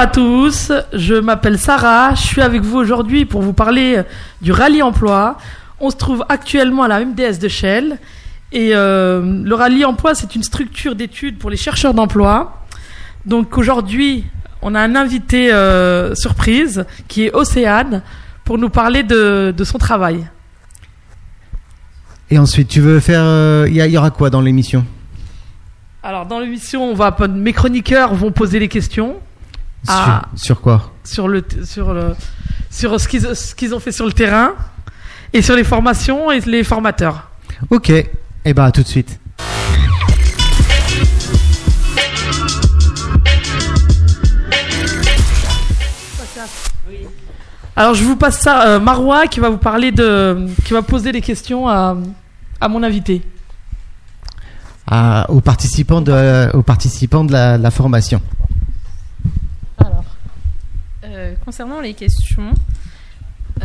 Bonjour à tous, je m'appelle Sarah, je suis avec vous aujourd'hui pour vous parler du rallye emploi. On se trouve actuellement à la MDS de Shell et euh, le rallye emploi c'est une structure d'études pour les chercheurs d'emploi. Donc aujourd'hui on a un invité euh, surprise qui est Océane pour nous parler de, de son travail. Et ensuite, tu veux faire. euh, Il y, aura quoi dans l'émission? Alors dans l'émission, on va mes chroniqueurs vont poser les questions Ah. sur, sur quoi sur le sur le sur ce qu'ils ce qu'ils ont fait sur le terrain et sur les formations et les formateurs. Ok. Eh ben, à tout de suite. Alors je vous passe ça euh, Marois qui va vous parler de qui va poser des questions à à mon invité. À- aux participants de, aux participants de la, la formation. Euh, concernant les questions,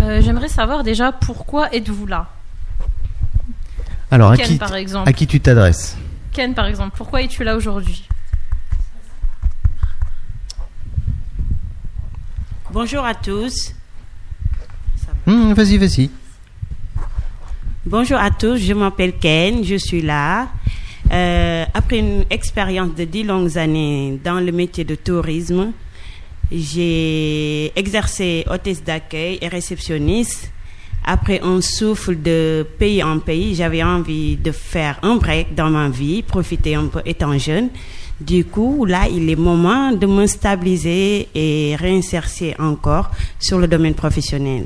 euh, j'aimerais savoir déjà pourquoi êtes-vous là? Alors, à qui, par exemple. à qui tu t'adresses? Ken, par exemple, pourquoi es-tu là aujourd'hui? Bonjour à tous. Hmm, Vas-y, vas-y. Bonjour à tous, je m'appelle Ken, je suis là. Euh, après une expérience de dix longues années dans le métier de tourisme, j'ai exercé hôtesse d'accueil et réceptionniste. Après un souffle de pays en pays, j'avais envie de faire un break dans ma vie, profiter un peu étant jeune. Du coup, là, il est moment de me stabiliser et réinsérer encore sur le domaine professionnel.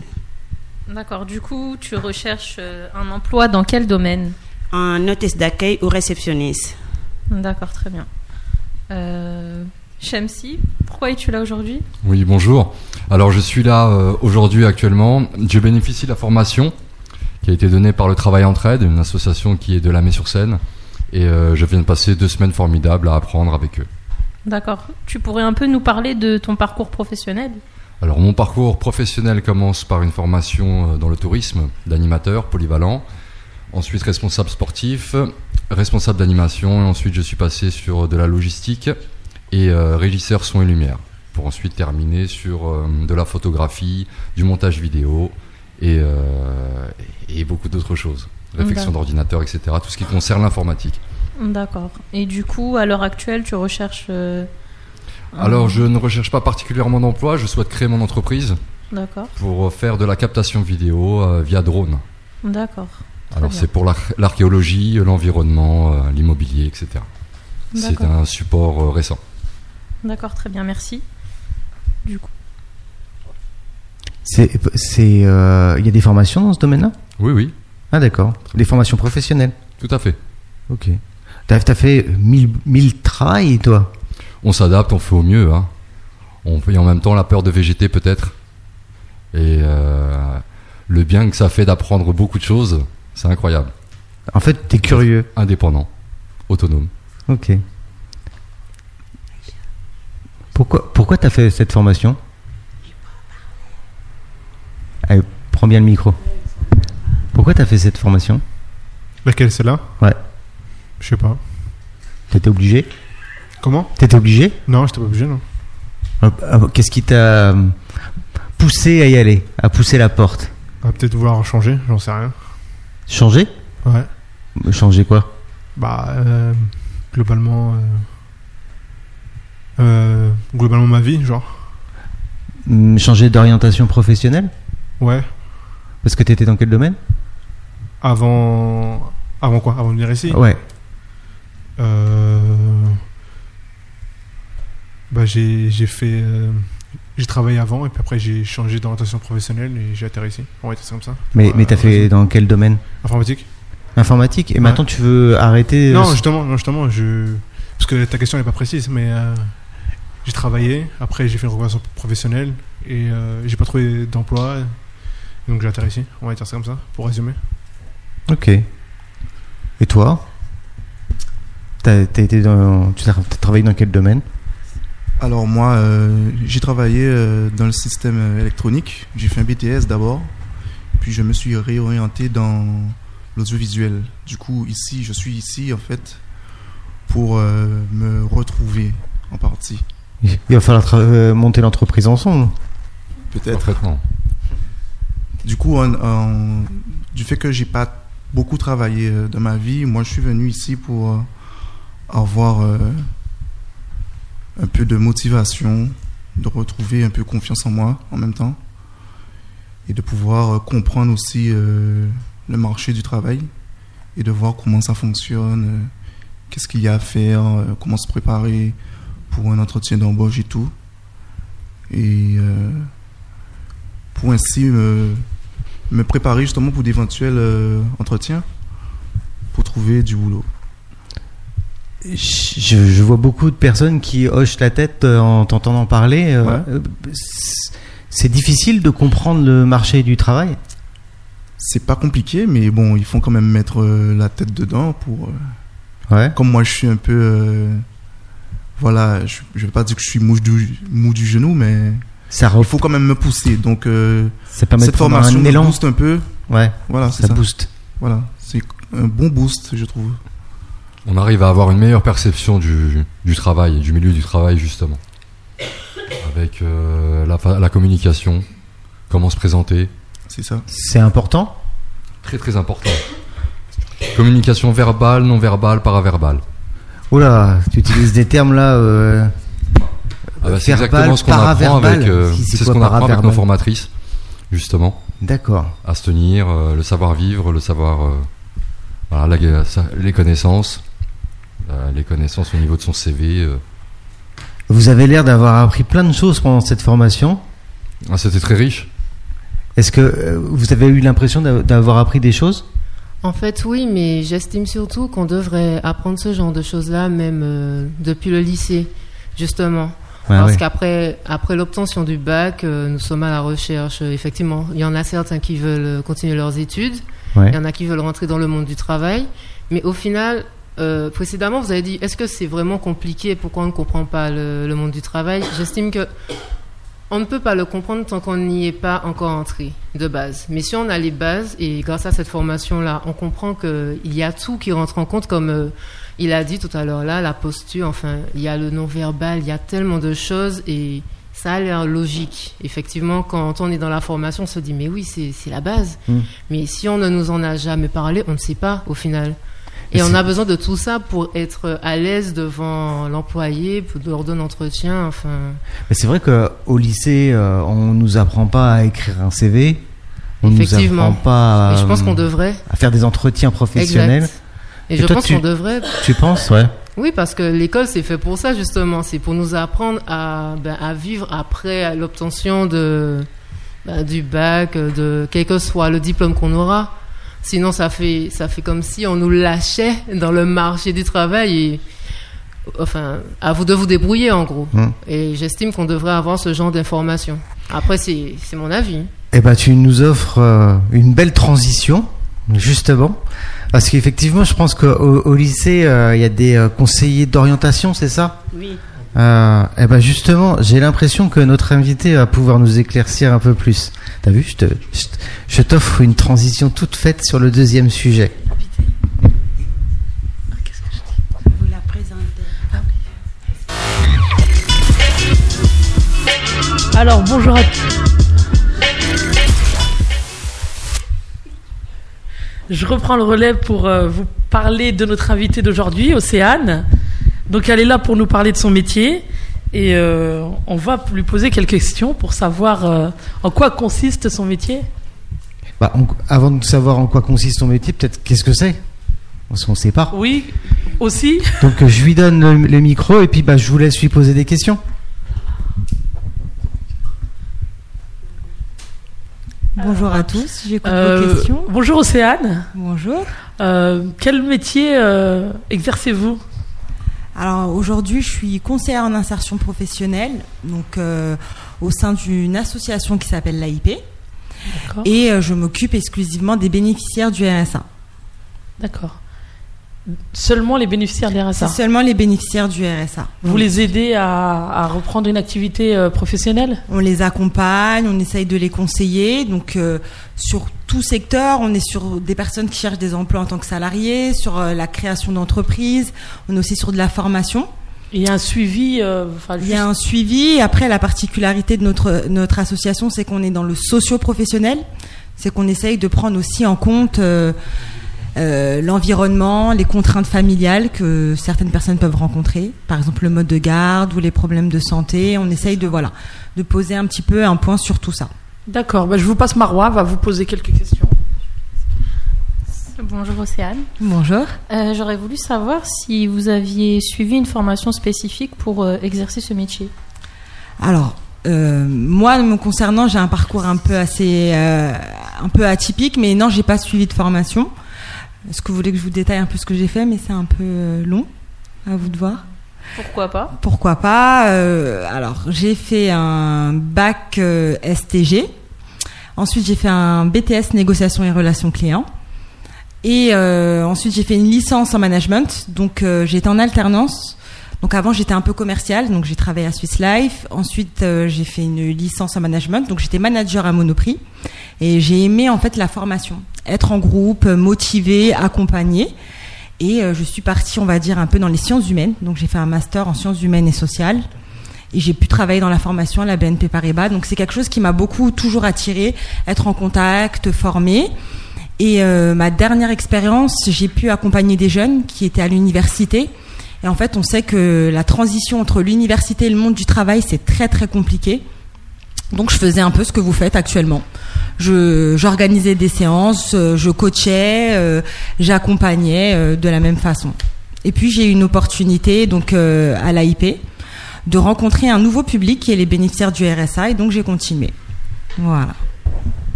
D'accord, du coup, tu recherches euh, un emploi dans quel domaine? En hôtesse d'accueil ou réceptionniste. D'accord, très bien. Euh, Shamsi, pourquoi es-tu là aujourd'hui? Oui, bonjour. Alors je suis là euh, aujourd'hui actuellement. Je bénéficie de la formation qui a été donnée par le Travail Entraide, une association qui est de la sur seine Et euh, je viens de passer deux semaines formidables à apprendre avec eux. D'accord. Tu pourrais un peu nous parler de ton parcours professionnel? Alors mon parcours professionnel commence par une formation euh, dans le tourisme d'animateur polyvalent, ensuite responsable sportif, responsable d'animation, et ensuite je suis passé sur de la logistique et euh, régisseur son et lumière, pour ensuite terminer sur euh, de la photographie, du montage vidéo et, euh, et beaucoup d'autres choses, réflexion d'ordinateur, etc. Tout ce qui concerne l'informatique. D'accord. Et du coup, à l'heure actuelle, tu recherches... Alors je ne recherche pas particulièrement d'emploi, je souhaite créer mon entreprise D'accord, pour faire de la captation vidéo euh, via drone. d'accord. Alors c'est pour l'arch- l'archéologie, l'environnement, euh, l'immobilier, etc. C'est un support euh, récent. D'accord, très bien, merci. Du coup, C'est, c'est, euh, il y a des formations dans ce domaine-là? Oui, oui, Ah, d'accord. Des formations professionnelles? tout à fait. Ok. T'as, t'as fait mille, mille travails, toi? On s'adapte, on fait au mieux. Hein. On fait en même temps la peur de végéter peut-être. Et euh, le bien que ça fait d'apprendre beaucoup de choses, c'est incroyable. En fait, t'es curieux. Indépendant, autonome. Ok. Pourquoi, pourquoi t'as fait cette formation? Allez, prends bien le micro. Pourquoi t'as fait cette formation? Laquelle, celle-là? Ouais. Je sais pas. T'étais obligé? Comment? T'étais obligé? Non, j'étais pas obligé, non. Euh, euh, Qu'est-ce qui t'a poussé à y aller À pousser la porte? Va peut-être vouloir changer, j'en sais rien. Changer? Ouais. Changer quoi? Bah, euh, globalement. euh, euh, globalement, ma vie, genre. Hum, Changer d'orientation professionnelle? Ouais. Parce que t'étais dans quel domaine? Avant. Avant quoi? Avant de venir ici Ouais. Euh, Bah, j'ai j'ai fait. euh, J'ai travaillé avant et puis après j'ai changé d'orientation professionnelle et j'ai atterri ici. Dire ça comme ça. Mais, Ouais, mais t'as fait dans quel domaine? Informatique Informatique Et Ouais. maintenant tu veux arrêter Non, justement, non, justement, je... parce que ta question n'est pas précise, mais j'ai travaillé, après j'ai fait une reconversion professionnelle et euh, j'ai pas trouvé d'emploi, donc j'ai atterri ici, on va dire ça comme ça, pour résumer. Ok. Et toi? Été dans, tu as travaillé dans quel domaine? Alors moi, euh, j'ai travaillé euh, dans le système électronique. J'ai fait un BTS d'abord, puis je me suis réorienté dans l'audiovisuel. Du coup, ici, je suis ici en fait pour euh, me retrouver en partie. Il va falloir euh, monter l'entreprise ensemble. Peut-être. Du coup, en- en- du fait que j'ai pas beaucoup travaillé euh, dans ma vie, moi je suis venu ici pour euh, avoir euh, un peu de motivation, de retrouver un peu confiance en moi en même temps et de pouvoir comprendre aussi euh, le marché du travail et de voir comment ça fonctionne, euh, qu'est-ce qu'il y a à faire, euh, comment se préparer pour un entretien d'embauche et tout. Et euh, pour ainsi me, me préparer justement pour d'éventuels euh, entretiens pour trouver du boulot. Je, je vois beaucoup de personnes qui hochent la tête euh, en t'entendant parler. euh, Ouais. euh, c'est- difficile de comprendre le marché du travail. C'est pas compliqué, mais bon, il faut quand même mettre euh, la tête dedans pour. euh, Ouais. comme moi, je suis un peu. Voilà, je, je vais pas dire que je suis mou du, mou du genou, mais Ça, il faut quand même me pousser. Donc, euh, ça permet cette formation un me élan. booste un peu. Ouais, Voilà, c'est ça ça. booste. Voilà, c'est un bon boost, je trouve. On arrive à avoir une meilleure perception du, du travail, du milieu du travail justement. Avec euh, la, la communication, comment se présenter, C'est ça. C'est important? très très important. Communication verbale, non verbale, paraverbale. Oula, tu utilises des termes là. euh, Ah bah, c'est exactement ce qu'on apprend avec, euh, Si, c'est c'est ce qu'on apprend avec nos formatrices, justement, D'accord. à se tenir, euh, le savoir vivre, le savoir, euh, voilà, la- ça- les connaissances, euh, les connaissances au niveau de son CV. euh. Vous avez l'air d'avoir appris plein de choses pendant cette formation. Ah, c'était très riche. Est-ce que euh, vous avez eu l'impression d'a- d'avoir appris des choses? En fait, oui, mais j'estime surtout qu'on devrait apprendre ce genre de choses-là même euh, depuis le lycée, justement. Ouais, Parce qu'après après l'obtention du bac, euh, nous sommes à la recherche. Euh, Effectivement, il y en a certains qui veulent continuer leurs études, Ouais. il y en a qui veulent rentrer dans le monde du travail. Mais au final, euh, précédemment, vous avez dit, est-ce que c'est vraiment compliqué? Pourquoi on ne comprend pas le, le monde du travail? J'estime que on ne peut pas le comprendre tant qu'on n'y est pas encore entré de base. Mais si on a les bases, et grâce à cette formation-là, on comprend qu'il y a tout qui rentre en compte, comme euh, il a dit tout à l'heure là, la posture, enfin, il y a le non-verbal, il y a tellement de choses, et ça a l'air logique. Effectivement, quand on est dans la formation, on se dit, mais oui, c'est la base. Mm. Mais si on ne nous en a jamais parlé, on ne sait pas au final. Et on a besoin de tout ça pour être à l'aise devant l'employé, pour lors d'un entretien, enfin... Mais c'est vrai qu'au lycée, euh, on nous apprend pas à écrire un CV. On nous Effectivement. apprend pas à, je pense qu'on euh, devrait. à faire des entretiens professionnels. Exact. Et, Et je toi, pense qu'on devrait. Tu penses, ouais. Oui, parce que l'école, c'est fait pour ça, justement. C'est pour nous apprendre à, ben, à vivre après l'obtention de, ben, du bac, de quel que soit le diplôme qu'on aura. Sinon, ça fait, ça fait comme si on nous lâchait dans le marché du travail et, enfin, à vous de vous débrouiller, en gros. Mm. Et j'estime qu'on devrait avoir ce genre d'informations. Après, c'est c'est mon avis. Eh ben, tu nous offres euh, une belle transition, justement. Parce qu'effectivement, je pense qu'au au lycée, euh, il y a des euh, conseillers d'orientation, c'est ça? Oui. Euh, eh ben justement, j'ai l'impression que notre invité va pouvoir nous éclaircir un peu plus. T'as vu, je t'offre une transition toute faite sur le deuxième sujet. Alors, bonjour à Je reprends le relais pour euh, vous parler de notre invitée d'aujourd'hui, Océane. Donc, elle est là pour nous parler de son métier et euh, on va lui poser quelques questions pour savoir euh, en quoi consiste son métier. Bah, on- avant de savoir en quoi consiste ton métier, peut-être qu'est-ce que c'est? Parce qu'on ne sait pas. Oui, aussi. Donc euh, je lui donne le, le micro et puis bah, je vous laisse lui poser des questions. Bonjour à tous, j'écoute Euh, vos questions. bonjour Océane. Bonjour. Euh, quel métier euh, exercez-vous? Alors aujourd'hui, je suis conseillère en insertion professionnelle, donc euh, au sein d'une association qui s'appelle l'AIP, D'accord. et euh, je m'occupe exclusivement des bénéficiaires du RSA. D'accord. Seulement les bénéficiaires C'est l'RSA. seulement les bénéficiaires du RSA. Vous les aidez à, à reprendre une activité euh, professionnelle? On les accompagne, on essaye de les conseiller. Donc euh, sur tout secteur, on est sur des personnes qui cherchent des emplois en tant que salariés, sur euh, la création d'entreprises, on est aussi sur de la formation. Il y a un suivi. Il y a un suivi. Après, la particularité de notre, notre association, c'est qu'on est dans le socio-professionnel. C'est qu'on essaye de prendre aussi en compte euh, l'environnement, les contraintes familiales que certaines personnes peuvent rencontrer. Par exemple, le mode de garde ou les problèmes de santé. On essaye de, voilà, de poser un petit peu un point sur tout ça. D'accord, bah, je vous passe Marois, va vous poser quelques questions. Bonjour Océane. Bonjour. Euh, J'aurais voulu savoir si vous aviez suivi une formation spécifique pour euh, exercer ce métier. Alors, euh, moi, me concernant, j'ai un parcours un peu assez, euh, un peu atypique, mais non, j'ai pas suivi de formation. Est-ce que vous voulez que je vous détaille un peu ce que j'ai fait, mais c'est un peu euh, long, à vous de voir. Pourquoi pas? Pourquoi pas euh, Alors, j'ai fait un bac euh, STG. Ensuite, j'ai fait un BTS négociation et relations clients. Et euh, ensuite, j'ai fait une licence en management. Donc, j'étais en alternance. Donc, avant, j'étais un peu commercial. Donc, j'ai travaillé à Swiss Life. Ensuite, j'ai fait une licence en management. Donc, j'étais manager à Monoprix. Et j'ai aimé, en fait, la formation. Être en groupe, euh, motivé, accompagné. Et euh, je suis partie, on va dire, un peu dans les sciences humaines. Donc, j'ai fait un master en sciences humaines et sociales. Et j'ai pu travailler dans la formation à la BNP Paribas. Donc, c'est quelque chose qui m'a beaucoup toujours attiré. Être en contact, formé. Et euh, ma dernière expérience, j'ai pu accompagner des jeunes qui étaient à l'université. Et en fait, on sait que la transition entre l'université et le monde du travail, c'est très très compliqué. Donc, je faisais un peu ce que vous faites actuellement. Je, j'organisais des séances, euh, je coachais, euh, j'accompagnais euh, de la même façon. Et puis, j'ai eu une opportunité donc euh, à l'AIP de rencontrer un nouveau public qui est les bénéficiaires du RSA. Et donc, j'ai continué. Voilà.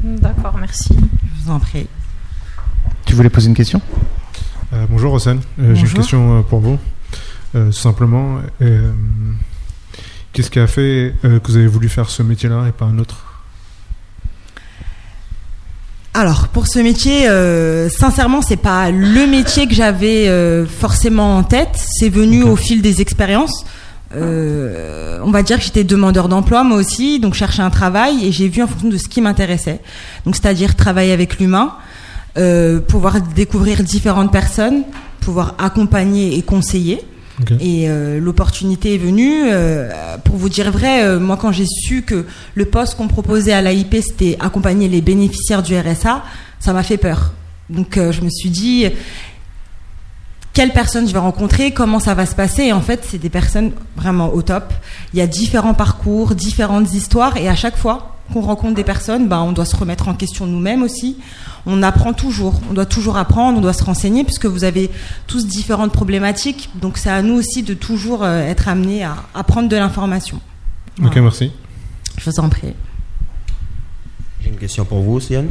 D'accord, merci. Je vous en prie. Tu voulais poser une question? Euh, bonjour Rossane, Euh, j'ai une question pour vous. Euh, simplement, euh, qu'est-ce qui a fait euh, que vous avez voulu faire ce métier-là et pas un autre Alors pour ce métier, euh, sincèrement, c'est pas le métier que j'avais euh, forcément en tête. C'est venu au fil des expériences. Euh, on va dire que j'étais demandeur d'emploi moi aussi, donc cherchais un travail et j'ai vu en fonction de ce qui m'intéressait. Donc c'est-à-dire travailler avec l'humain, pouvoir découvrir différentes personnes, pouvoir accompagner et conseiller. Et euh, l'opportunité est venue. euh, pour vous dire vrai, euh, moi quand j'ai su que le poste qu'on proposait à l'AIP c'était accompagner les bénéficiaires du RSA, ça m'a fait peur. Donc euh, je me suis dit quelle personne je vais rencontrer, comment ça va se passer. Et en fait, c'est des personnes vraiment au top. Il y a différents parcours, différentes histoires, et à chaque fois qu'on rencontre des personnes, bah, on doit se remettre en question nous-mêmes aussi. On apprend toujours, on doit toujours apprendre, on doit se renseigner, puisque vous avez tous différentes problématiques. Donc c'est à nous aussi de toujours euh, être amenés à, à prendre de l'information. Ok, merci. Je vous en prie. J'ai une question pour vous, Sienne.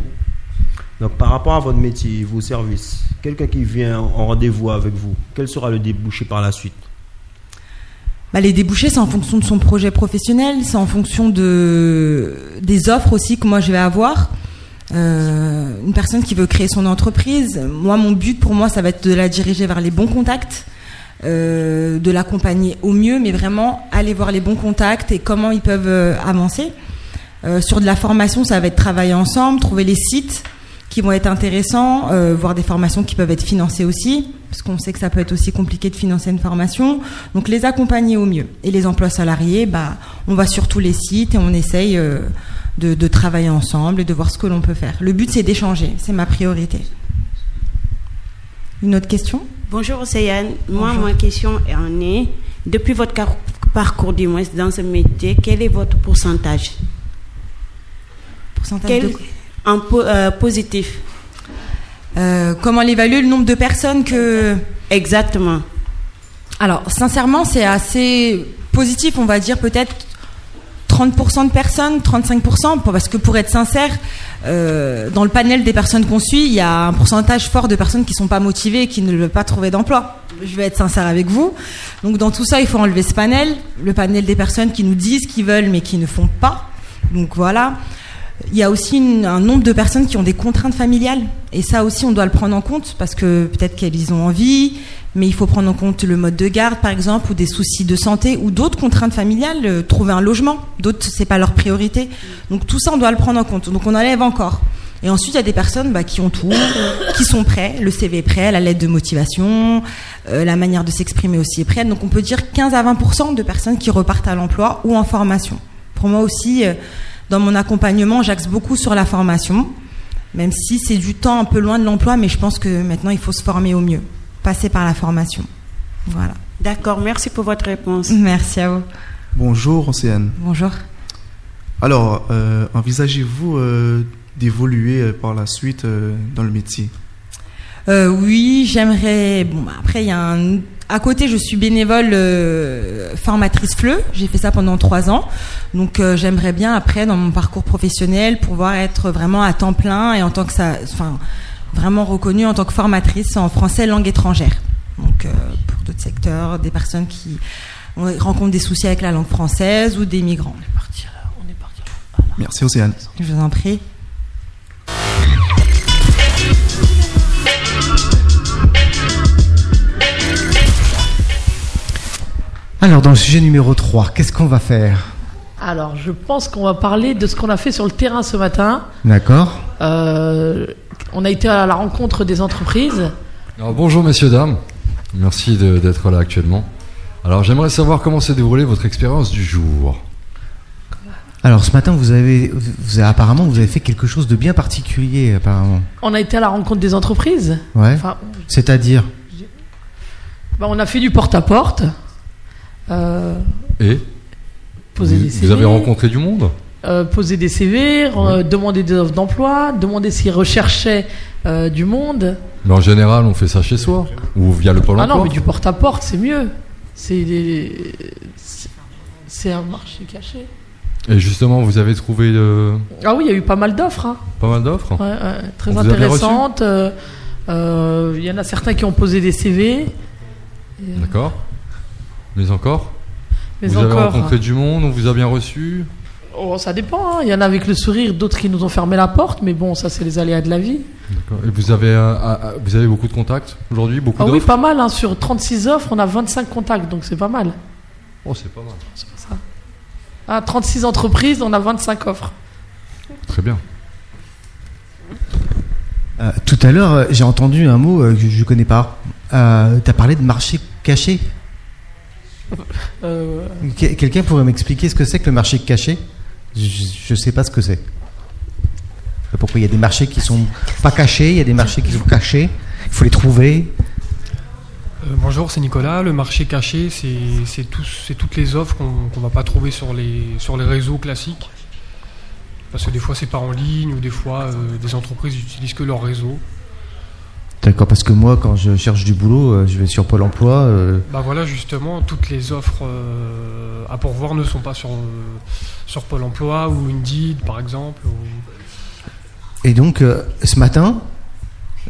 Donc, par rapport à votre métier, vos services, quelqu'un qui vient en rendez-vous avec vous, quel sera le débouché par la suite? Bah, les débouchés, c'est en fonction de son projet professionnel, c'est en fonction de des offres aussi que moi je vais avoir. Euh, une personne qui veut créer son entreprise, moi mon but pour moi ça va être de la diriger vers les bons contacts, euh, de l'accompagner au mieux, mais vraiment aller voir les bons contacts et comment ils peuvent euh, avancer. Sur de la formation, ça va être travailler ensemble, trouver les sites qui vont être intéressants, euh, voir des formations qui peuvent être financées aussi, parce qu'on sait que ça peut être aussi compliqué de financer une formation. Donc les accompagner au mieux. Et les emplois salariés, bah, on va sur tous les sites et on essaye euh, de, de travailler ensemble et de voir ce que l'on peut faire. Le but, c'est d'échanger, c'est ma priorité. Une autre question? Bonjour Océane. Moi, Bonjour. ma question en est, depuis votre parcours du moins dans ce métier, quel est votre pourcentage? Pourcentage Quel de quoi? En po- euh, positif Euh, Comment l'évaluer le nombre de personnes que Exactement. Alors, sincèrement, c'est assez positif, on va dire peut-être 30% de personnes, 35%, pour- parce que pour être sincère, euh, dans le panel des personnes qu'on suit, il y a un pourcentage fort de personnes qui sont pas motivées et qui ne veulent pas trouver d'emploi. Je vais être sincère avec vous. Donc, dans tout ça, il faut enlever ce panel, le panel des personnes qui nous disent qu'ils veulent mais qui ne font pas. Donc voilà. Il y a aussi un nombre de personnes qui ont des contraintes familiales. Et ça aussi, on doit le prendre en compte parce que peut-être qu'elles ont envie, mais il faut prendre en compte le mode de garde, par exemple, ou des soucis de santé, ou d'autres contraintes familiales, euh, trouver un logement. D'autres, c'est pas leur priorité. Donc tout ça, on doit le prendre en compte. Donc on enlève encore Et ensuite, il y a des personnes bah, qui ont tout, qui sont prêts, le CV est prêt, la lettre de motivation, euh, la manière de s'exprimer aussi est prête. Donc on peut dire 15 à 20% de personnes qui repartent à l'emploi ou en formation. Pour moi aussi, euh, dans mon accompagnement, j'axe beaucoup sur la formation, même si c'est du temps un peu loin de l'emploi, mais je pense que maintenant, il faut se former au mieux, passer par la formation. Voilà. D'accord, merci pour votre réponse. Merci à vous. Bonjour, Océane. Bonjour. Alors, euh, envisagez-vous euh, d'évoluer euh, par la suite euh, dans le métier? Euh, oui, j'aimerais. Bon, bah, après, il y a un. À côté, je suis bénévole euh, formatrice FLE. J'ai fait ça pendant trois ans. Donc, euh, j'aimerais bien après, dans mon parcours professionnel, pouvoir être vraiment à temps plein et en tant que ça, enfin, vraiment reconnue en tant que formatrice en français langue étrangère. Donc, euh, pour d'autres secteurs, des personnes qui ont- rencontrent des soucis avec la langue française ou des migrants. Merci, Océane. Je vous en prie. Alors, dans le sujet numéro 3, qu'est-ce qu'on va faire? Alors, je pense qu'on va parler de ce qu'on a fait sur le terrain ce matin. D'accord Euh, on a été à la rencontre des entreprises. Alors, bonjour messieurs, dames. Merci de- d'être là actuellement. Alors j'aimerais savoir comment s'est déroulée votre expérience du jour. Alors, ce matin, vous avez, vous avez- apparemment, vous avez fait quelque chose de bien particulier, apparemment. On a été à la rencontre des entreprises. Ouais. Enfin, C'est-à-dire? Bah, on a fait du porte-à-porte. Euh, Et poser vous, des vous CV. avez rencontré du monde euh, poser des CV, euh, demander des offres d'emploi, demander s'ils recherchaient euh, du monde. Mais en général, on fait ça chez soi ou via le Pôle Ah emploi. non, mais du porte-à-porte, c'est mieux. C'est des- c'est- un marché caché. Et justement, vous avez trouvé euh, Ah oui, il y a eu pas mal d'offres. hein. pas mal d'offres Ouais, ouais, très On intéressantes. Euh, euh, Il y en a certains qui ont posé des CV. Et, euh, D'accord. Mais encore Mais Vous avez encore. rencontré du monde, on vous a bien reçu Oh, ça dépend. hein. Il y en a avec le sourire, d'autres qui nous ont fermé la porte. Mais bon, ça, c'est les aléas de la vie. D'accord. Et vous avez, euh, ah, ah, vous avez beaucoup de contacts aujourd'hui Beaucoup Ah oui, pas mal. hein. Sur 36 offres, on a 25 contacts. Donc c'est pas mal. Oh, c'est pas mal. C'est pas ça. Ah, 36 entreprises, on a 25 offres. Très bien. Euh, Tout à l'heure, euh, j'ai entendu un mot euh, que je ne connais pas. Euh, tu as parlé de marché caché. Euh, Que- Quelqu'un pourrait m'expliquer ce que c'est que le marché caché? Je ne sais pas ce que c'est. Pourquoi il y a des marchés qui sont pas cachés, il y a des marchés qui sont cachés, il faut les trouver. Euh, bonjour, c'est Nicolas. Le marché caché, c'est toutes les offres qu'on qu'on va pas trouver sur les, sur les réseaux classiques. Parce que des fois, c'est pas en ligne ou des fois, euh, des entreprises n'utilisent que leur réseau. D'accord, parce que moi, quand je cherche du boulot, euh, je vais sur Pôle emploi. euh, Bah voilà, justement, toutes les offres euh, à pourvoir ne sont pas sur, euh, sur Pôle emploi ou Indeed, par exemple. ou- Et donc, euh, ce matin,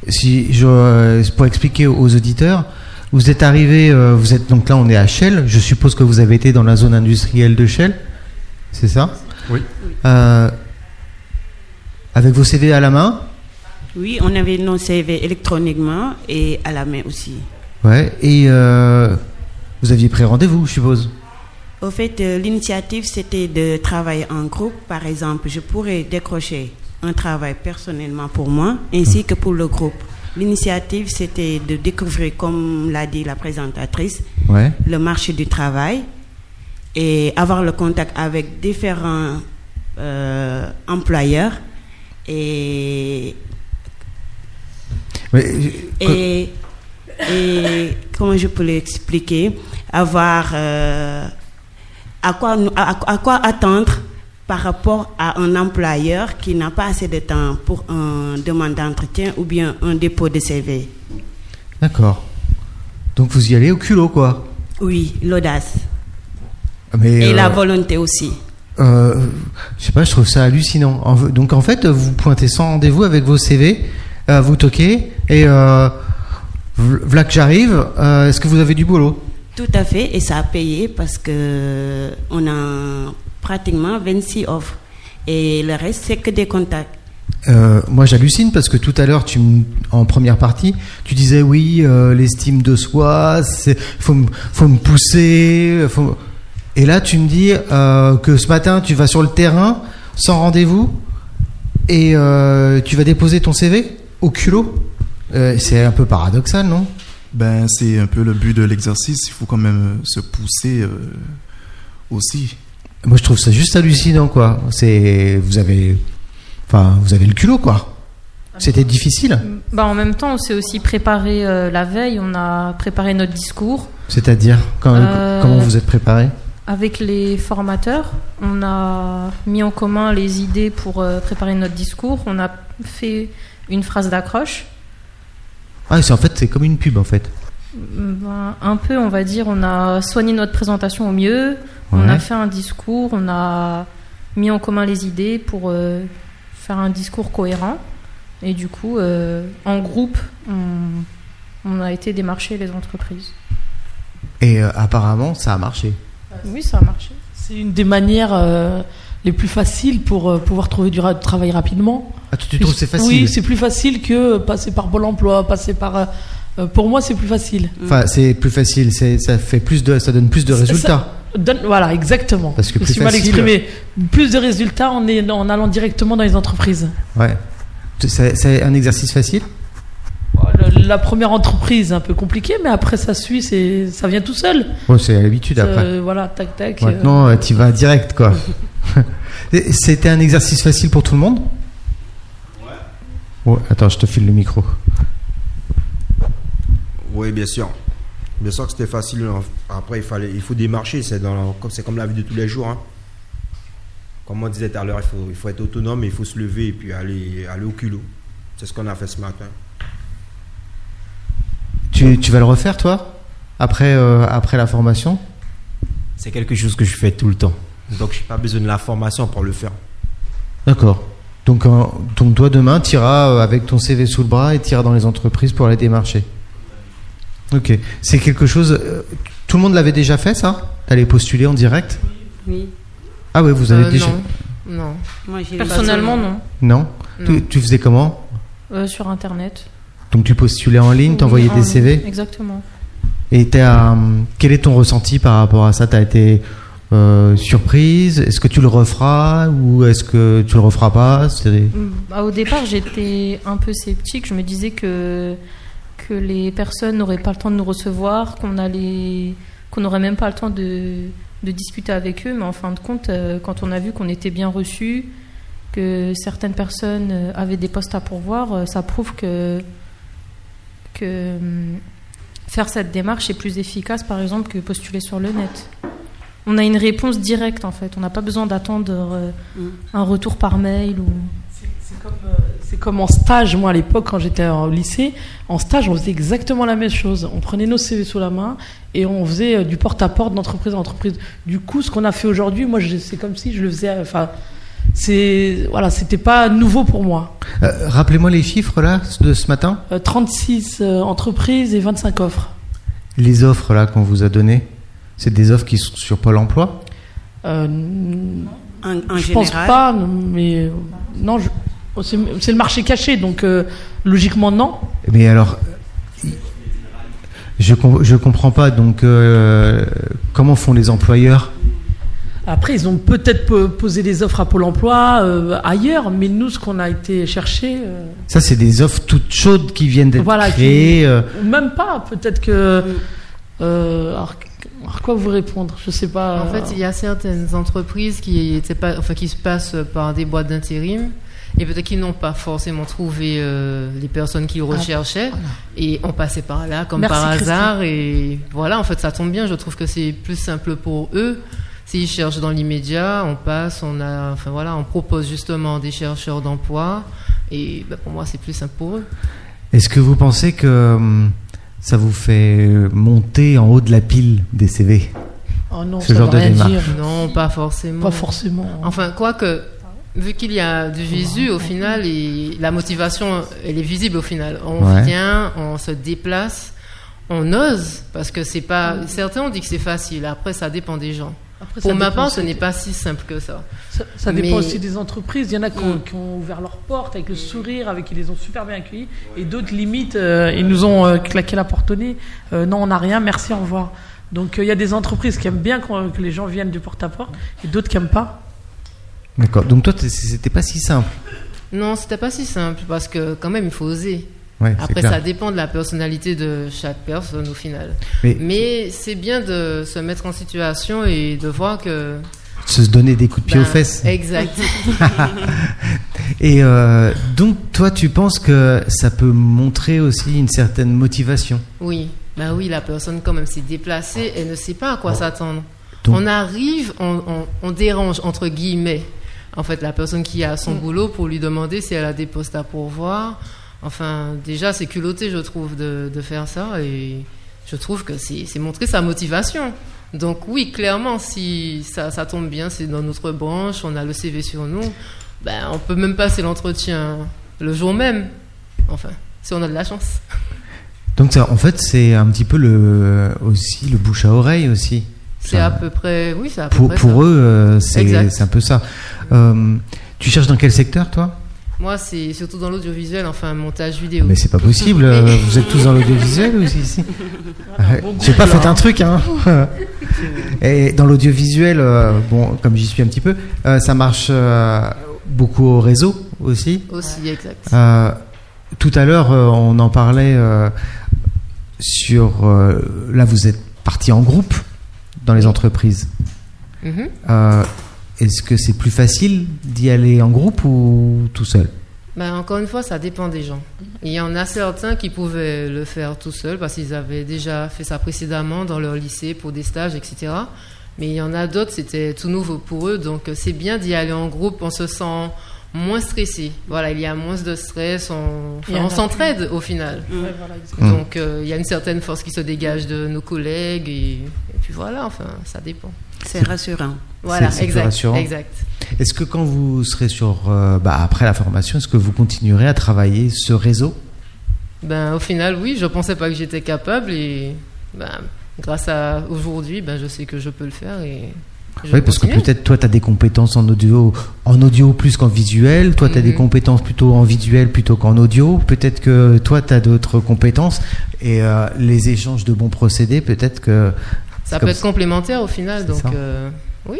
si je, euh, pour expliquer aux auditeurs, vous êtes arrivé, euh, vous êtes donc là, on est à Shell. Je suppose que vous avez été dans la zone industrielle de Shell, c'est ça? Oui. Euh, avec vos CV à la main Oui, on avait nos CV électroniquement et à la main aussi. Ouais. Et euh, vous aviez pris rendez-vous, je suppose? Au fait, euh, l'initiative, c'était de travailler en groupe. Par exemple, je pourrais décrocher un travail personnellement pour moi, ainsi que pour le groupe. L'initiative, c'était de découvrir, comme l'a dit la présentatrice, Ouais. le marché du travail et avoir le contact avec différents euh, employeurs et Mais, euh, et, et comment je peux l'expliquer avoir euh, à quoi à, à quoi attendre par rapport à un employeur qui n'a pas assez de temps pour un demande d'entretien ou bien un dépôt de CV. D'accord. Donc vous y allez au culot, quoi. Oui, l'audace Mais, et euh, la volonté aussi. Euh, je sais pas, je trouve ça hallucinant. Donc en fait, vous pointez sans rendez-vous avec vos CV, euh, vous toquez et euh, voilà que j'arrive. euh, Est-ce que vous avez du boulot? Tout à fait, et ça a payé parce que on a pratiquement 26 offres et le reste c'est que des contacts. Euh, Moi, j'hallucine parce que tout à l'heure, tu en première partie, tu disais oui, euh, l'estime de soi, c'est faut me faut me pousser. Faut... Et là, tu me dis euh, que ce matin, tu vas sur le terrain sans rendez-vous. Et euh, tu vas déposer ton CV au culot Euh, C'est un peu paradoxal, non? Ben, c'est un peu le but de l'exercice. Il faut quand même euh, se pousser euh, aussi. Moi, je trouve ça juste hallucinant, quoi. C'est, vous avez, enfin, vous avez le culot, quoi. C'était difficile. Bah, en même temps, on s'est aussi préparé euh, la veille, on a préparé notre discours C'est-à-dire, quand- Euh, comment vous êtes préparé? avec les formateurs. On a mis en commun les idées pour euh, préparer notre discours. On a fait une phrase d'accroche. Ah, c'est en fait, c'est comme une pub, en fait. Ben, un peu, on va dire, on a soigné notre présentation au mieux. On a fait un discours, on a mis en commun les idées pour euh, faire un discours cohérent. Et du coup, euh, en groupe, on, on a été démarcher les entreprises. Et euh, apparemment, ça a marché. Oui, ça a marché. C'est une des manières euh, les plus faciles pour euh, pouvoir trouver du ra- travail rapidement. Ah, tu, tu trouves que c'est facile Oui, c'est plus facile que passer par Pôle emploi, passer par. euh, euh, pour moi, c'est plus facile. Enfin, c'est plus facile. C'est, ça fait plus de, ça donne plus de résultats. ça donne- voilà, exactement. Parce que Je plus suis mal facile- exprimé. Plus de résultats en, est- en allant directement dans les entreprises. Ouais. C'est, c'est un exercice facile. Le- La première entreprise, un peu compliqué, mais après, ça suit, c'est, ça vient tout seul. Bon, c'est l'habitude après. Euh, voilà, tac, tac. euh, Maintenant, tu vas direct, quoi. C'était un exercice facile pour tout le monde Ouais. Attends, je te file le micro. Oui, bien sûr. Bien sûr que c'était facile. Après, il, fallait, il faut démarcher. C'est, comme, c'est comme la vie de tous les jours. hein. Comme on disait tout à l'heure, il faut, il faut être autonome, il faut se lever et puis aller, aller au culot. C'est ce qu'on a fait ce matin. Tu, tu vas le refaire, toi? Après, euh, après la formation? C'est quelque chose que je fais tout le temps. Donc, je n'ai pas besoin de la formation pour le faire. D'accord. Donc, euh, donc toi, demain, tu iras avec ton CV sous le bras et tu iras dans les entreprises pour les démarcher. Ok. C'est quelque chose... euh, tout le monde l'avait déjà fait, ça? T'allais postuler en direct? Oui. Ah ouais, vous avez Euh, déjà... Non. Non. Moi, j'ai Personnellement, non. Non, Non. Tu, tu faisais comment? Euh, sur Internet. Donc tu postulais en ligne, t'envoyais Oui, des CV ligne, Exactement. Et quel est ton ressenti par rapport à ça? T'as été euh, surprise Est-ce que tu le referas ou est-ce que tu le referas pas Mm, bah, au départ, j'étais un peu sceptique. Je me disais que, que les personnes n'auraient pas le temps de nous recevoir, qu'on allait, n'aurait même pas le temps de, discuter avec eux. Mais en fin de compte, euh, quand on a vu qu'on était bien reçus, que certaines personnes euh, avaient des postes à pourvoir, ça prouve que, que hum, faire cette démarche est plus efficace, par exemple, que postuler sur le net. On a une réponse directe, en fait. On n'a pas besoin d'attendre euh, un retour par mail ou. C'est comme, euh, c'est comme en stage, moi à l'époque quand j'étais au lycée, en stage on faisait exactement la même chose. On prenait nos CV sous la main et on faisait euh, du porte-à-porte d'entreprise en entreprise. Du coup, ce qu'on a fait aujourd'hui, moi je- c'est comme si je le faisais. Enfin, c'est voilà, c'était pas nouveau pour moi. Euh, Rappelez-moi les chiffres là de ce matin. Euh, 36 euh, entreprises et 25 offres. Les offres là qu'on vous a données, c'est des offres qui sont sur Pôle Emploi. Euh, En, en je pense général, pas, mais non, je- oh, c'est le marché caché, donc euh, logiquement non. Mais alors, je je comprends pas. Donc, euh, comment font les employeurs? Après, ils ont peut-être po- posé des offres à Pôle emploi euh, ailleurs, mais nous, ce qu'on a été chercher, euh, Ça, c'est des offres toutes chaudes qui viennent d'être Voilà, qui- créées. euh, ou même pas, peut-être que. euh, alors, alors quoi vous répondre? Je sais pas. En fait, il y a certaines entreprises qui, étaient pas, enfin, qui se passent par des boîtes d'intérim et peut-être qu'ils n'ont pas forcément trouvé euh, les personnes qu'ils recherchaient et on passait par là comme Merci, par Christine. hasard et voilà, en fait, ça tombe bien. Je trouve que c'est plus simple pour eux. S'ils cherchent dans l'immédiat, on passe, on a, enfin voilà, on propose justement des chercheurs d'emploi et ben, pour moi, c'est plus simple pour eux. Est-ce que vous pensez que hum, ça vous fait monter en haut de la pile des CV Oh non, ce ça genre de rien démarche. dire. Non, pas forcément. Pas forcément. Enfin, quoique, vu qu'il y a du Jésus, au final, et la motivation, elle est visible au final. On Ouais. vient, on se déplace, on ose, parce que c'est pas. Certains ont dit que c'est facile, après, ça dépend des gens. Après, ça Pour ma part, aussi ce n'est pas si simple que ça. Ça, ça dépend Mais- aussi des entreprises. Il y en a qui ont, Mm. qui ont ouvert leurs portes avec le sourire, avec qui les ont super bien accueillis, et d'autres limite, euh, ils nous ont euh, claqué la porte au nez. Euh, non, on n'a rien, merci, au revoir. Donc euh, il y a des entreprises qui aiment bien que les gens viennent du porte-à-porte, et d'autres qui n'aiment pas. D'accord. Donc toi, c'était pas si simple. Non, c'était pas si simple parce que quand même il faut oser. Ouais, Après, ça dépend de la personnalité de chaque personne au final. Mais- Mais, c'est bien de se mettre en situation et de voir que. Se donner des coups de pied ben, aux fesses. Exact. Et euh, donc, toi, tu penses que ça peut montrer aussi une certaine motivation? Oui. Ben oui, la personne quand même s'est déplacée, elle ne sait pas à quoi s'attendre. On arrive, on, on- on dérange entre guillemets. En fait, la personne qui a son boulot pour lui demander si elle a des postes à pourvoir. Enfin, déjà, c'est culotté, je trouve, de, de faire ça. Et je trouve que c'est montrer sa motivation. Donc oui, clairement, si ça, ça tombe bien, c'est dans notre branche, on a le CV sur nous, ben, on peut même passer l'entretien le jour même. Enfin, si on a de la chance. Donc, ça, en fait, c'est un petit peu le, aussi le bouche à oreille aussi. C'est à peu près, oui, c'est à peu Pour, près pour ça. eux, euh, c'est un peu ça. Euh, tu cherches dans quel secteur, toi? Moi, c'est surtout dans l'audiovisuel, enfin, montage vidéo. Mais c'est pas possible, euh, vous êtes tous dans l'audiovisuel aussi ici J'ai pas fait un truc, hein Et dans l'audiovisuel, euh, bon, comme j'y suis un petit peu, euh, ça marche beaucoup au réseau aussi. Aussi, exact. Euh, tout à l'heure, on en parlait sur. là, vous êtes parti en groupe dans les entreprises. Mhm. Euh, Est-ce que c'est plus facile d'y aller en groupe ou tout seul? Ben, encore une fois, ça dépend des gens. Il y en a certains qui pouvaient le faire tout seuls parce qu'ils avaient déjà fait ça précédemment dans leur lycée pour des stages, etc. Mais il y en a d'autres, c'était tout nouveau pour eux. Donc, euh, c'est bien d'y aller en groupe. On se sent moins stressé. Voilà, il y a moins de stress. On, on un s'entraide au final. Ouais, voilà, exactement. Mm. Donc, euh, il y a une certaine force qui se dégage de nos collègues. Et, et puis voilà, enfin, ça dépend. C'est rassurant. Voilà, c'est exact. rassurant. exact. Est-ce que quand vous serez sur. euh, bah, après la formation, est-ce que vous continuerez à travailler ce réseau? Ben, au final, oui, je pensais pas que j'étais capable et ben, grâce à aujourd'hui, ben, je sais que je peux le faire et je Oui, parce que peut-être toi, tu as des compétences en audio, en audio plus qu'en visuel. Toi, tu as des Mhm. compétences plutôt en visuel plutôt qu'en audio. Peut-être que toi, tu as d'autres compétences. Et euh, les échanges de bons procédés, peut-être que. Ça peut être complémentaire au final, donc euh, oui.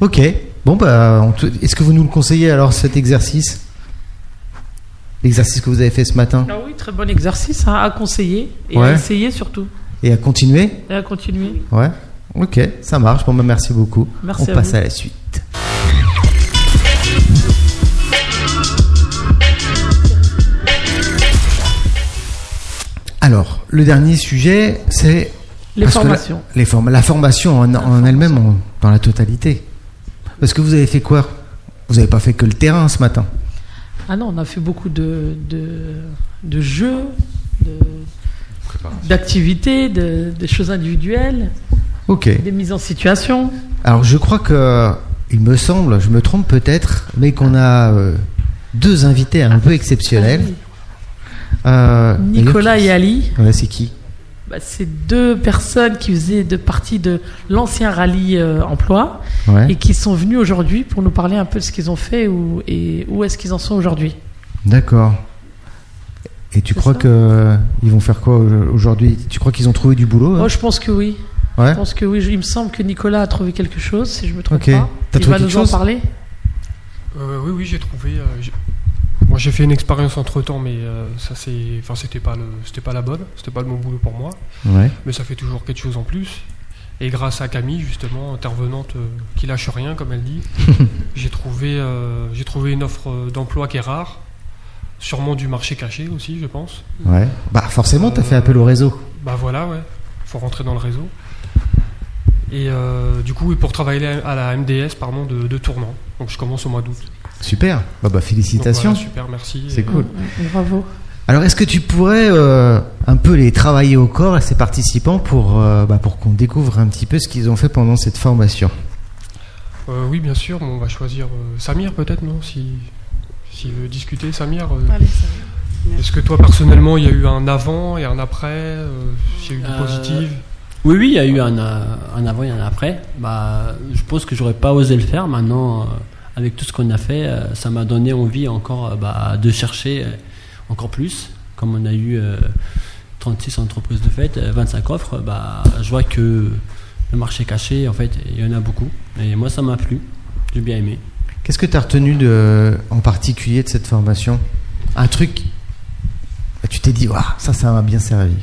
Ok. Bon, bah, est-ce que vous nous le conseillez alors cet exercice? L'exercice que vous avez fait ce matin? Ah oui, très bon exercice hein, à conseiller et Ouais. à essayer surtout. Et à continuer? Et à continuer. Ouais. Ok, ça marche. Bon, bah, merci beaucoup. Merci on à passe vous. à la suite. Alors, le dernier sujet, c'est Les la- formations. les la formation en, en elle-même, dans la totalité. Parce que vous avez fait quoi? Vous n'avez pas fait que le terrain ce matin? Ah non, on a fait beaucoup de, de, de jeux, d'activités, de, de choses individuelles, Ok. des mises en situation. Alors, je crois que, il me semble, je me trompe peut-être, mais qu'on a euh, deux invités un peu exceptionnels. Euh, Nicolas et Ali, Ouais, c'est qui? Bah, c'est deux personnes qui faisaient de partie de l'ancien rallye euh, emploi Ouais. et qui sont venus aujourd'hui pour nous parler un peu de ce qu'ils ont fait ou, et où est-ce qu'ils en sont aujourd'hui. D'accord. Et tu crois ça. que ils vont faire quoi au- aujourd'hui? Tu crois qu'ils ont trouvé du boulot hein? Moi, je pense que oui. Ouais. Je pense que oui. Il me semble que Nicolas a trouvé quelque chose, si je me trompe Ok. pas. T'as Il trouvé va quelque nous en chose parler. Euh, oui, oui, j'ai trouvé. euh, j'ai- moi, j'ai fait une expérience entre temps, mais euh, ça, c'est, enfin, c'était pas le, c'était pas la bonne, c'était pas le bon boulot pour moi. Ouais. Mais ça fait toujours quelque chose en plus. Et grâce à Camille, justement, intervenante euh, qui lâche rien, comme elle dit, j'ai trouvé, euh, j'ai trouvé une offre euh, d'emploi qui est rare, sûrement du marché caché aussi, je pense. Ouais. Bah forcément, t'as fait appel au réseau. Bah voilà, ouais. Faut rentrer dans le réseau. Et euh, du coup, pour travailler à la MDS, pardon, de, de Tournant. Donc je commence au mois d'août. Super. Bah, bah Donc, félicitations. voilà, super, merci. C'est Et- cool. Mm, Bravo. Alors, est-ce que tu pourrais euh, un peu les travailler au corps à ces participants pour, euh, bah, pour qu'on découvre un petit peu ce qu'ils ont fait pendant cette formation? Euh, oui, bien sûr. Bon, on va choisir euh, Samir, peut-être, non Si s'il veut discuter, Samir. euh, Allez, Est-ce que toi, personnellement, il y a eu un avant et un après euh, S'il y a eu du Euh, positif? Oui, oui, il y a eu un, euh, un avant et un après. Bah, je pense que j'aurais pas osé le faire. Maintenant, euh, avec tout ce qu'on a fait, euh, ça m'a donné envie encore bah, de chercher encore plus. Comme on a eu euh, 36 entreprises de fête, euh, 25 offres, bah, je vois que le marché caché, en fait, il y en a beaucoup. Et moi, ça m'a plu. J'ai bien aimé. Qu'est-ce que tu as retenu de, en particulier de cette formation? Un truc, tu t'es dit, Waouh, ça, ça m'a bien servi.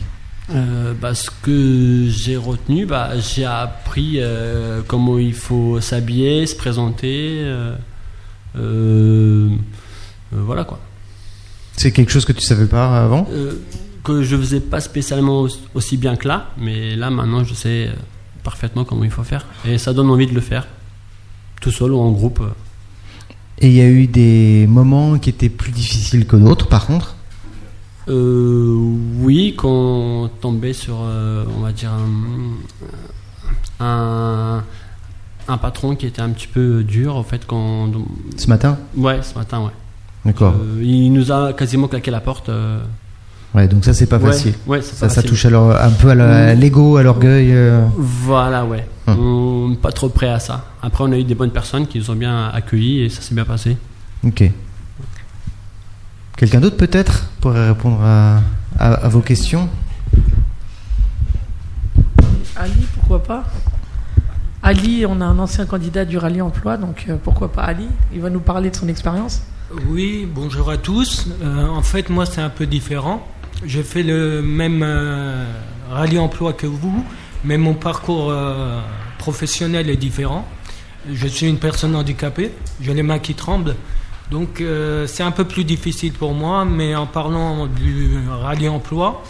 Euh, bah, ce que j'ai retenu, bah, j'ai appris euh, comment il faut s'habiller, se présenter. euh, voilà quoi. C'est quelque chose que tu savais pas avant? Que je faisais pas spécialement aussi- bien que là, mais là maintenant je sais parfaitement comment il faut faire. Et ça donne envie de le faire, tout seul ou en groupe. Et il y a eu des moments qui étaient plus difficiles que d'autres, par contre? Euh, oui, quand on tombait sur, euh, on va dire, un, un, un patron qui était un petit peu dur, en fait, quand. Ce matin Ouais, ce matin, ouais. D'accord. Euh, il nous a quasiment claqué la porte. Ouais, donc ça, c'est pas Ouais, facile. ouais, ça, pas ça facile. touche alors un peu à à l'ego, à l'orgueil. Voilà, ouais. Hum. On n'est pas trop prêt à ça. Après, on a eu des bonnes personnes qui nous ont bien accueillis et ça s'est bien passé. Ok. Quelqu'un d'autre peut-être pourrait répondre à, à- à vos questions? Ali, pourquoi pas? Ali, on a un ancien candidat du rallye emploi, donc euh, pourquoi pas Ali? Il va nous parler de son expérience. Oui, bonjour à tous. Euh, en fait, moi, c'est un peu différent. J'ai fait le même euh, rallye emploi que vous, mais mon parcours euh, professionnel est différent. Je suis une personne handicapée, j'ai les mains qui tremblent. Donc, euh, c'est un peu plus difficile pour moi, mais en parlant du rallye emploi,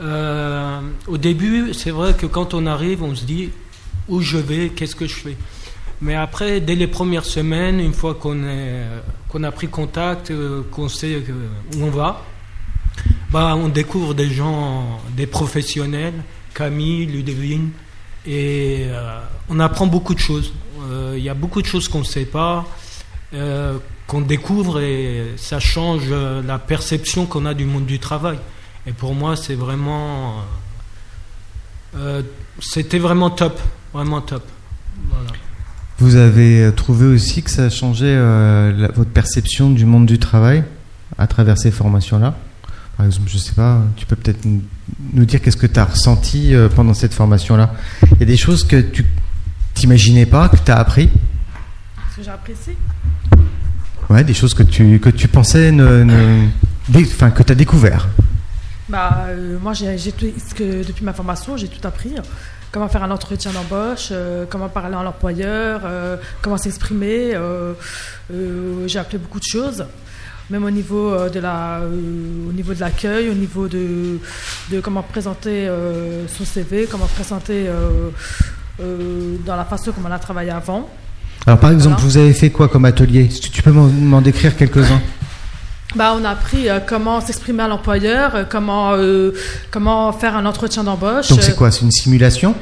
euh, au début, c'est vrai que quand on arrive, on se dit où je vais, qu'est-ce que je fais? Mais après, dès les premières semaines, une fois qu'on qu'on a pris contact, euh, qu'on sait où on va, bah, on découvre des gens, des professionnels, Camille, Ludivine, et on apprend beaucoup de choses. Il y a beaucoup de choses qu'on ne sait pas, qu'on découvre, et ça change la perception qu'on a du monde du travail. Et pour moi, c'est vraiment, euh, euh, c'était vraiment top, vraiment top. Voilà. Vous avez trouvé aussi que ça a changé euh, la- votre perception du monde du travail à travers ces formations-là? Par exemple, je sais pas, tu peux peut-être nous- nous dire qu'est-ce que tu as ressenti euh, pendant cette formation-là? Il y a des choses que tu t'imaginais pas, que tu as appris? Ce que j'ai apprécié? Ouais, des choses que tu, que tu pensais ne, que tu as découvert. Bah, euh, moi, tout- depuis ma formation, j'ai tout appris. Comment faire un entretien d'embauche, euh, comment parler à l'employeur, euh, comment s'exprimer. euh, j'ai appris beaucoup de choses, même au niveau de la, au niveau de l'accueil, au niveau de, de comment présenter son CV, comment présenter dans la façon comme on a travaillé avant. Alors, par exemple, Voilà. vous avez fait quoi comme atelier? Est-ce que Tu peux m'en, décrire quelques-uns. Bah, on a appris euh, comment s'exprimer à l'employeur, euh, comment, euh, comment faire un entretien d'embauche. Donc, c'est quoi? C'est une simulation?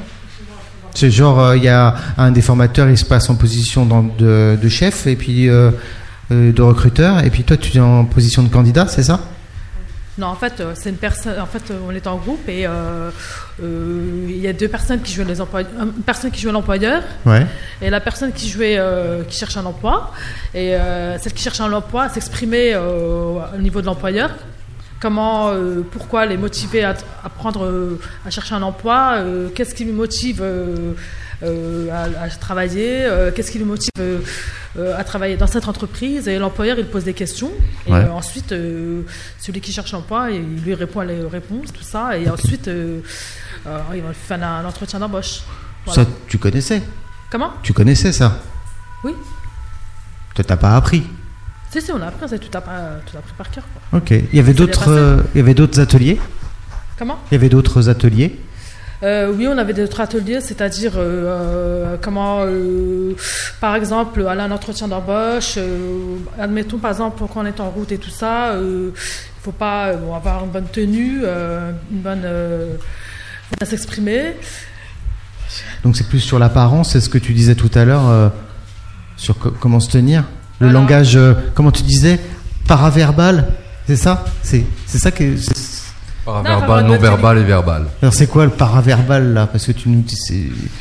C'est genre, il y a un des formateurs, il se passe en position de, de chef et puis de recruteur, et puis toi, tu es en position de candidat, c'est ça? Non, en fait, euh, c'est une personne. En fait, euh, on est en groupe et euh, euh, il y a deux personnes qui jouent les employeurs. Une personne qui joue l'employeur Ouais. et la personne qui jouait, euh, qui cherche un emploi. Et celle qui cherche un emploi s'exprimer au niveau de l'employeur. Comment, pourquoi les motiver à, à prendre, à chercher un emploi Qu'est-ce qui lui motive à, à travailler euh, Qu'est-ce qui lui motive euh, euh, à travailler dans cette entreprise Et l'employeur, il pose des questions. Et Ouais. euh, ensuite, euh, celui qui cherche l'emploi, il lui répond à les réponses, tout ça. Et ensuite, euh, euh, il va faire un, un entretien d'embauche. Voilà. Ça, tu connaissais Comment Tu connaissais ça Oui. Toi, t'as pas appris Si, si, on a appris, ça, a, tout appris par cœur. Quoi. Ok. Il y avait d'autres, euh, il y avait d'autres ateliers Comment Il y avait d'autres ateliers Euh, oui, on avait d'autres ateliers, c'est-à-dire euh, euh, comment, euh, par exemple, aller à un entretien d'embauche. admettons, par exemple, quand on est en route et tout ça, il faut pas bon, avoir une bonne tenue, une bonne, faut bien s'exprimer. Donc c'est plus sur l'apparence, c'est ce que tu disais tout à l'heure, sur co- comment se tenir. Le langage, comment tu disais, paraverbal, c'est ça? C'est c'est ça que. Paraverbal, non verbal et verbal. Alors c'est quoi le paraverbal là Parce que tu nous dis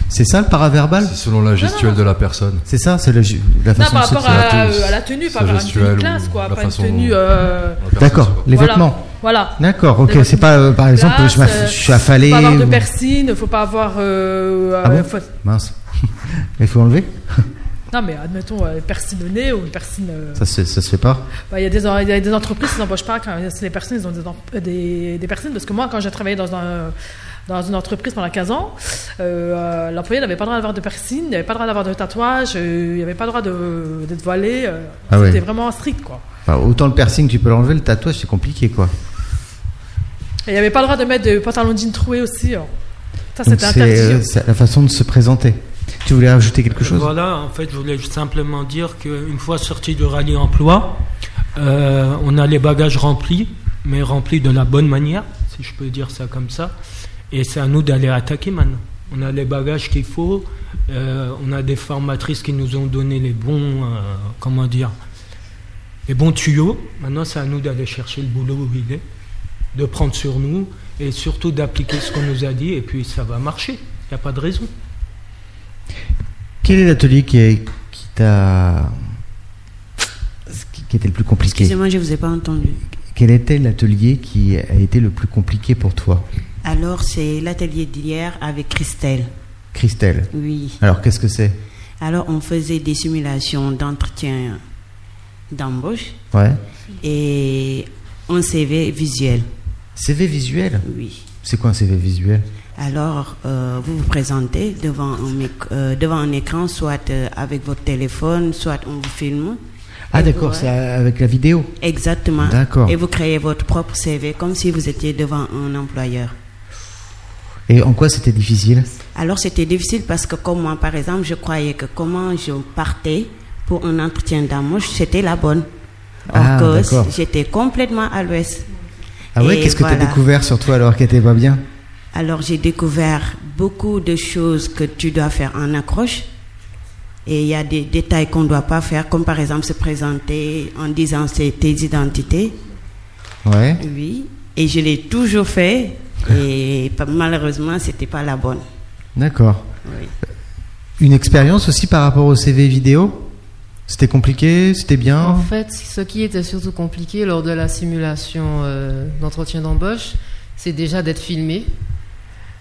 c'est ça le paraverbal C'est selon la gestuelle de la personne. C'est ça, c'est la, la Non, façon par de se rapport à, euh, à la tenue, pas sa avoir une classe, quoi, la pas une tenue. euh, D'accord, les Voilà. vêtements. Voilà. D'accord, ok, c'est pas euh, par exemple, je, je suis affalé. Faut pas avoir de ou- piercing, faut pas avoir. euh, Ah euh, bon faut- Mince. Il faut enlever Non, mais admettons, euh, persine au nez ou une persine. euh, Ça se, ça se fait pas bah, Il y, a des il y a des entreprises qui n'embauchent pas quand c'est les personnes, ils ont des, em- euh, des, des personnes. Parce que moi, quand j'ai travaillé dans, un, dans une entreprise pendant 15 ans, euh, euh, l'employé n'avait pas le droit d'avoir de piercing, il n'avait pas le droit d'avoir de tatouage, euh, il n'avait pas le droit de- d'être voilé. euh, Ah. C'était vraiment strict, quoi. Enfin, Autant le piercing, tu peux l'enlever, le tatouage, c'est compliqué, quoi. Et il n'avait pas le droit de mettre de pantalons jeans troués aussi. hein. Ça, Donc c'était c'est interdit. euh, hein. c'est la façon de se présenter. Tu voulais rajouter quelque chose? Voilà, en fait, je voulais simplement dire qu'une fois sorti du rallye emploi, euh, on a les bagages remplis, mais remplis de la bonne manière, si je peux dire ça comme ça. Et c'est à nous d'aller attaquer maintenant. On a les bagages qu'il faut, euh, on a des formatrices qui nous ont donné les bons, euh, comment dire, les bons tuyaux. Maintenant, c'est à nous d'aller chercher le boulot où il est, de prendre sur nous et surtout d'appliquer ce qu'on nous a dit, et puis ça va marcher. Il n'y a pas de raison. Quel est l'atelier qui, qui t'a. qui était le plus compliqué Excusez-moi, je ne vous ai pas entendu. Quel était l'atelier qui a été le plus compliqué pour toi Alors, c'est l'atelier d'hier avec Christelle. Christelle Oui. Alors, qu'est-ce que c'est Alors, on faisait des simulations d'entretien d'embauche Ouais. et un CV visuel. CV visuel Oui. C'est quoi un CV visuel? Alors, euh, vous vous présentez devant un, euh, devant un écran, soit euh, avec votre téléphone, soit on vous filme. Ah, d'accord, c'est avec la vidéo? Exactement. D'accord. Et vous créez votre propre CV comme si vous étiez devant un employeur. Et en quoi c'était difficile? Alors c'était difficile parce que comme moi, par exemple, je croyais que comment je partais pour un entretien d'embauche, c'était la bonne. Ah, j'étais complètement à l'ouest. Ah ouais, qu'est-ce que tu as découvert sur toi alors qu'elle était pas bien? Alors j'ai découvert beaucoup de choses que tu dois faire en accroche. Et il y a des détails qu'on ne doit pas faire, comme par exemple se présenter en disant c'est tes identités. Ouais. Oui. Et je l'ai toujours fait. Et malheureusement, c'était pas la bonne. D'accord. Oui. Une expérience aussi par rapport au CV vidéo? C'était compliqué C'était bien En fait, ce qui était surtout compliqué lors de la simulation euh, d'entretien d'embauche, c'est déjà d'être filmé.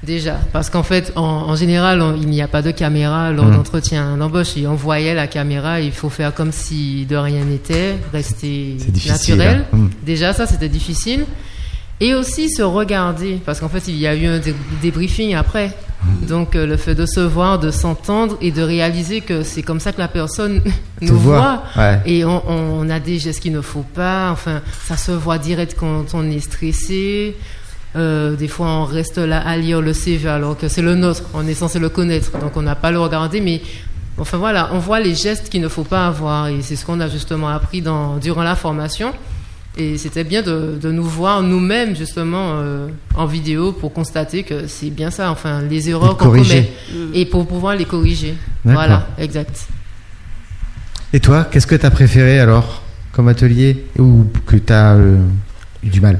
Déjà, parce qu'en fait, en, en général, on- il n'y a pas de caméra lors Mhm. d'entretien d'embauche et on voyait la caméra, il faut faire comme si de rien n'était, rester naturel. hein. Mhm. Déjà, ça, c'était difficile. Et aussi se regarder, parce qu'en fait, il y a eu un dé- débriefing après. Donc, euh, le fait de se voir, de s'entendre et de réaliser que c'est comme ça que la personne nous voit, voit. ouais. Et on, on a des gestes qu'il ne faut pas. Enfin, ça se voit direct quand on est stressé. Euh, des fois, on reste là à lire le CV alors que c'est le nôtre. On est censé le connaître, donc on n'a pas le regarder. Mais enfin voilà, on voit les gestes qu'il ne faut pas avoir. Et c'est ce qu'on a justement appris dans, durant la formation. Et c'était bien de, de nous voir nous-mêmes justement euh, en vidéo pour constater que c'est bien ça. Enfin, les erreurs qu'on commet et pour pouvoir les corriger. Voilà, exact. Et toi, qu'est-ce que tu as préféré alors comme atelier ou que tu as eu du mal?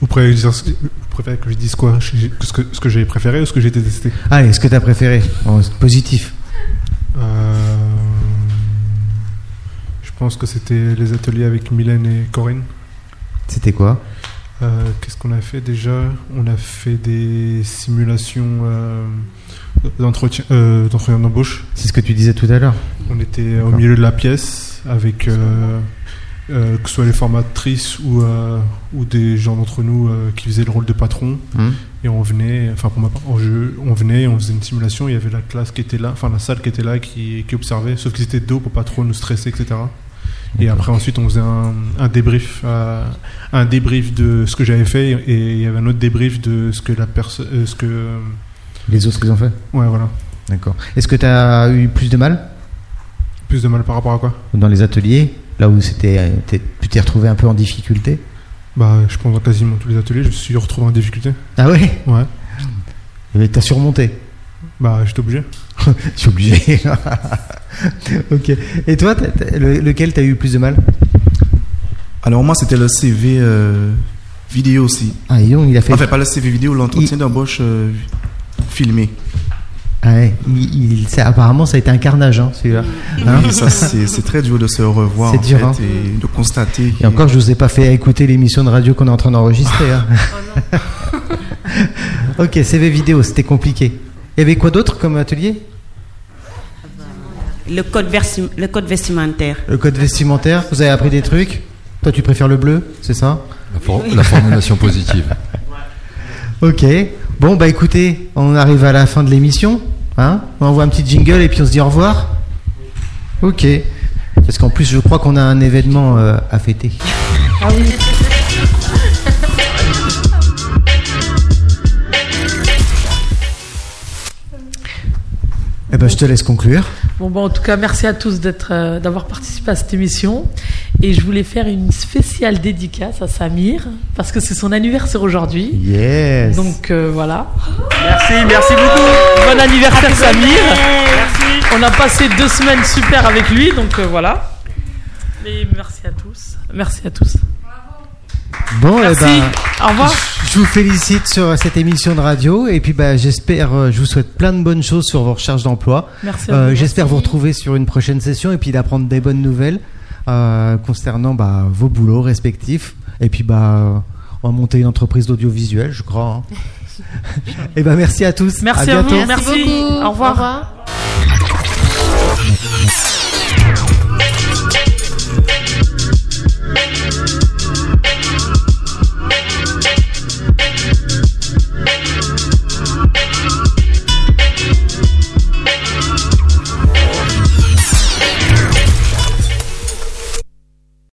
Vous préférez, dire- vous préférez que je dise quoi? Ce que, ce que j'ai préféré ou ce que j'ai détesté? Allez, ce que tu as préféré en positif? Euh, Je pense que c'était les ateliers avec Mylène et Corinne. C'était quoi? Euh, Qu'est-ce qu'on a fait déjà? On a fait des simulations euh, d'entretien euh, d'entretien d'embauche. C'est ce que tu disais tout à l'heure. On était au milieu de la pièce avec que ce soit les formatrices ou, ou des gens d'entre nous qui faisaient le rôle de patron. Hum. Et on venait, enfin pour ma part, en jeu, on venait, on faisait une simulation. Il y avait la classe qui était là, enfin la salle qui était là, qui, qui observait, sauf qu'ils étaient dos pour pas trop nous stresser, etc. Et après ensuite on faisait un, un débrief, euh, un débrief de ce que j'avais fait et il y avait un autre débrief de ce que la personne, euh, ce que, euh, Les autres, ils ont fait ouais voilà, D'accord. Est-ce que tu as eu plus de mal plus de mal par rapport à quoi? Dans les ateliers Là où c'était, t'es- tu t'es retrouvé un peu en difficulté? Bah je pense dans quasiment tous les ateliers, je me suis retrouvé en difficulté. Ah ouais? Ouais. Mais t'as surmonté? Bah j'étais obligé. Je suis obligé. ok. Et toi, t'as- t'as- le- lequel t'as eu plus de mal? Alors moi, c'était le CV euh, vidéo aussi. Ah, donc, il a fait. Enfin, pas le CV vidéo, l'entretien d'embauche euh, filmé. Ah ouais, il, il- ça- apparemment, ça a été un carnage, hein, celui-là. Hein? Oui, ça, c'est très dur de se revoir C'est en dur, fait, hein. et de constater. Et encore, je vous ai pas fait écouter l'émission de radio qu'on est en train d'enregistrer. hein. ok, CV vidéo, c'était compliqué. Il y avait quoi d'autre comme atelier? Le code, versi- le code vestimentaire. Le code vestimentaire, vous avez appris des trucs? Toi, tu préfères le bleu, c'est ça? La, for- la formulation positive. Ok. Bon, bah écoutez, on arrive à la fin de l'émission. Hein? On envoie un petit jingle et puis on se dit au revoir? Ok. Parce qu'en plus, je crois qu'on a un événement euh, à fêter. Ah oui. Eh ben, je te laisse conclure. Bon, bon, en tout cas, merci à tous d'être, euh, d'avoir participé à cette émission. Et je voulais faire une spéciale dédicace à Samir, parce que c'est son anniversaire aujourd'hui. Yes. Donc euh, voilà. Merci, merci beaucoup. Bon anniversaire Happy Samir. Merci. On a passé deux semaines super avec lui, donc euh, voilà. Et merci à tous. Merci à tous. Bon, eh Merci. Ben, Au revoir. Je vous félicite sur cette émission de radio et puis ben, j'espère, euh, je vous souhaite plein de bonnes choses sur vos recherches d'emploi. Merci. Euh, j'espère vous retrouver sur une prochaine session et puis d'apprendre des bonnes nouvelles euh, concernant bah, vos boulots respectifs. Et puis bah, on va monter une entreprise d'audiovisuel, je crois. Et hein. eh ben merci à tous. Merci à. Merci, beaucoup. Au revoir.